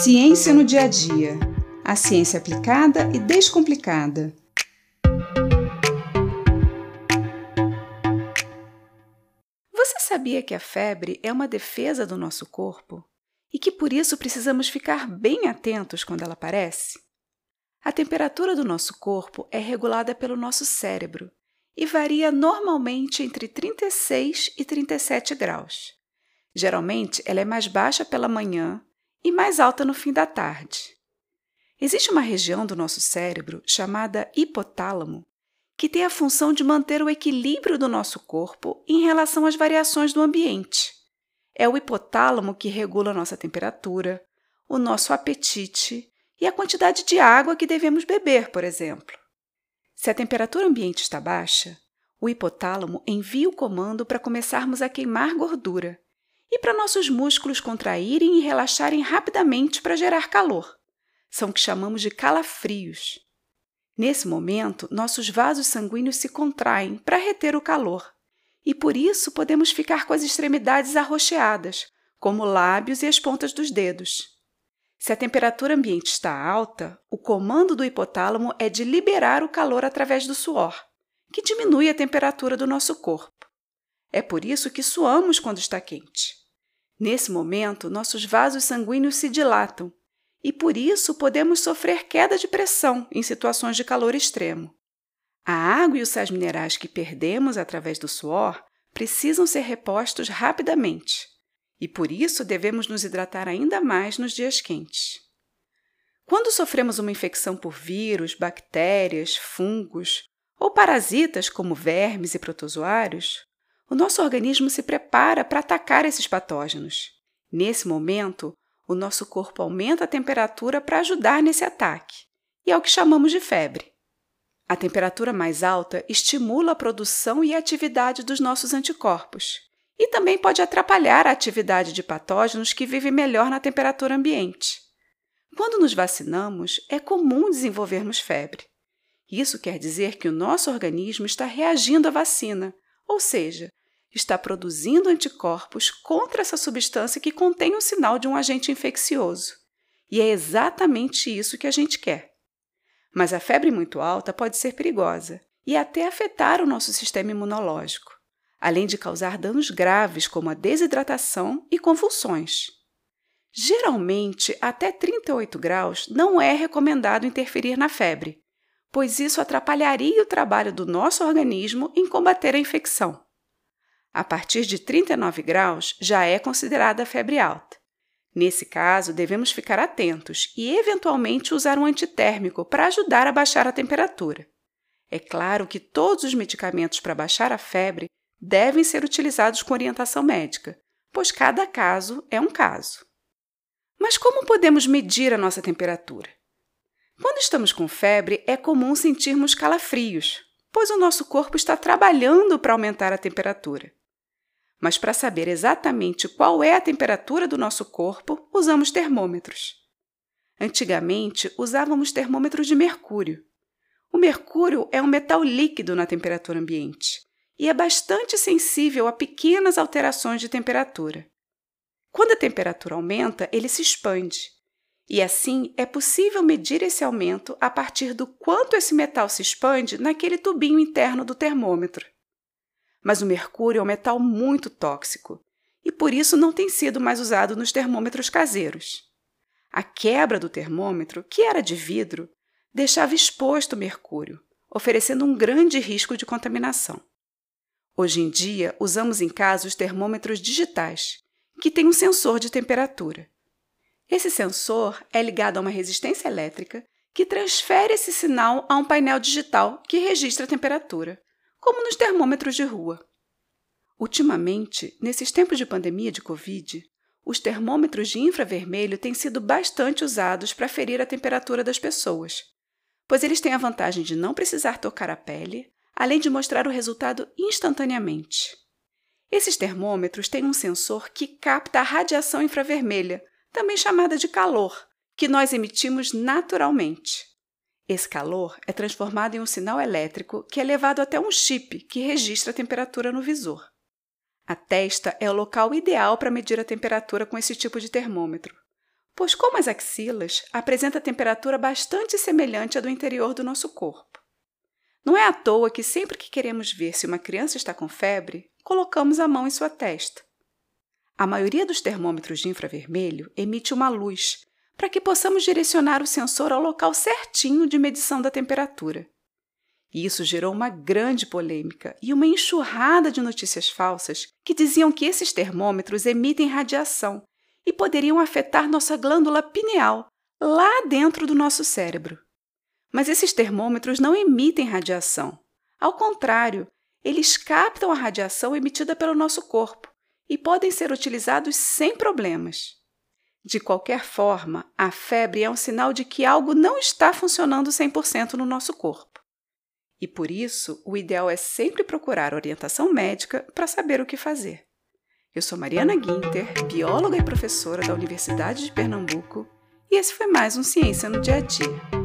Ciência no dia a dia. A ciência aplicada e descomplicada. Você sabia que a febre é uma defesa do nosso corpo e que por isso precisamos ficar bem atentos quando ela aparece? A temperatura do nosso corpo é regulada pelo nosso cérebro e varia normalmente entre 36 e 37 graus. Geralmente, ela é mais baixa pela manhã e mais alta no fim da tarde. Existe uma região do nosso cérebro chamada hipotálamo que tem a função de manter o equilíbrio do nosso corpo em relação às variações do ambiente. É o hipotálamo que regula nossa temperatura, o nosso apetite e a quantidade de água que devemos beber, por exemplo. Se a temperatura ambiente está baixa, o hipotálamo envia o comando para começarmos a queimar gordura e para nossos músculos contraírem e relaxarem rapidamente para gerar calor. São o que chamamos de calafrios. Nesse momento, nossos vasos sanguíneos se contraem para reter o calor, e por isso podemos ficar com as extremidades arroxeadas, como lábios e as pontas dos dedos. Se a temperatura ambiente está alta, o comando do hipotálamo é de liberar o calor através do suor, que diminui a temperatura do nosso corpo. É por isso que suamos quando está quente. Nesse momento, nossos vasos sanguíneos se dilatam e por isso podemos sofrer queda de pressão em situações de calor extremo. A água e os sais minerais que perdemos através do suor precisam ser repostos rapidamente e por isso devemos nos hidratar ainda mais nos dias quentes. Quando sofremos uma infecção por vírus, bactérias, fungos ou parasitas como vermes e protozoários, o nosso organismo se prepara para atacar esses patógenos. Nesse momento, o nosso corpo aumenta a temperatura para ajudar nesse ataque, e é o que chamamos de febre. A temperatura mais alta estimula a produção e a atividade dos nossos anticorpos, e também pode atrapalhar a atividade de patógenos que vivem melhor na temperatura ambiente. Quando nos vacinamos, é comum desenvolvermos febre. Isso quer dizer que o nosso organismo está reagindo à vacina, ou seja, está produzindo anticorpos contra essa substância que contém o sinal de um agente infeccioso. E é exatamente isso que a gente quer. Mas a febre muito alta pode ser perigosa e até afetar o nosso sistema imunológico, além de causar danos graves como a desidratação e convulsões. Geralmente, até 38 graus não é recomendado interferir na febre, pois isso atrapalharia o trabalho do nosso organismo em combater a infecção. A partir de 39 graus já é considerada febre alta. Nesse caso, devemos ficar atentos e, eventualmente, usar um antitérmico para ajudar a baixar a temperatura. É claro que todos os medicamentos para baixar a febre devem ser utilizados com orientação médica, pois cada caso é um caso. Mas como podemos medir a nossa temperatura? Quando estamos com febre, é comum sentirmos calafrios, pois o nosso corpo está trabalhando para aumentar a temperatura. Mas para saber exatamente qual é a temperatura do nosso corpo, usamos termômetros. Antigamente, usávamos termômetros de mercúrio. O mercúrio é um metal líquido na temperatura ambiente e é bastante sensível a pequenas alterações de temperatura. Quando a temperatura aumenta, ele se expande. E assim é possível medir esse aumento a partir do quanto esse metal se expande naquele tubinho interno do termômetro mas o mercúrio é um metal muito tóxico e por isso não tem sido mais usado nos termômetros caseiros. A quebra do termômetro, que era de vidro, deixava exposto o mercúrio, oferecendo um grande risco de contaminação. Hoje em dia, usamos em casa os termômetros digitais, que têm um sensor de temperatura. Esse sensor é ligado a uma resistência elétrica que transfere esse sinal a um painel digital que registra a temperatura, como nos termômetros de rua. Ultimamente, nesses tempos de pandemia de Covid, os termômetros de infravermelho têm sido bastante usados para ferir a temperatura das pessoas, pois eles têm a vantagem de não precisar tocar a pele, além de mostrar o resultado instantaneamente. Esses termômetros têm um sensor que capta a radiação infravermelha, também chamada de calor, que nós emitimos naturalmente. Esse calor é transformado em um sinal elétrico que é levado até um chip que registra a temperatura no visor. A testa é o local ideal para medir a temperatura com esse tipo de termômetro, pois, como as axilas, apresenta temperatura bastante semelhante à do interior do nosso corpo. Não é à toa que sempre que queremos ver se uma criança está com febre, colocamos a mão em sua testa. A maioria dos termômetros de infravermelho emite uma luz, para que possamos direcionar o sensor ao local certinho de medição da temperatura. Isso gerou uma grande polêmica e uma enxurrada de notícias falsas que diziam que esses termômetros emitem radiação e poderiam afetar nossa glândula pineal, lá dentro do nosso cérebro. Mas esses termômetros não emitem radiação. Ao contrário, eles captam a radiação emitida pelo nosso corpo e podem ser utilizados sem problemas. De qualquer forma, a febre é um sinal de que algo não está funcionando 100% no nosso corpo. E por isso, o ideal é sempre procurar orientação médica para saber o que fazer. Eu sou Mariana Guinter, bióloga e professora da Universidade de Pernambuco, e esse foi mais um Ciência no Dia a Dia.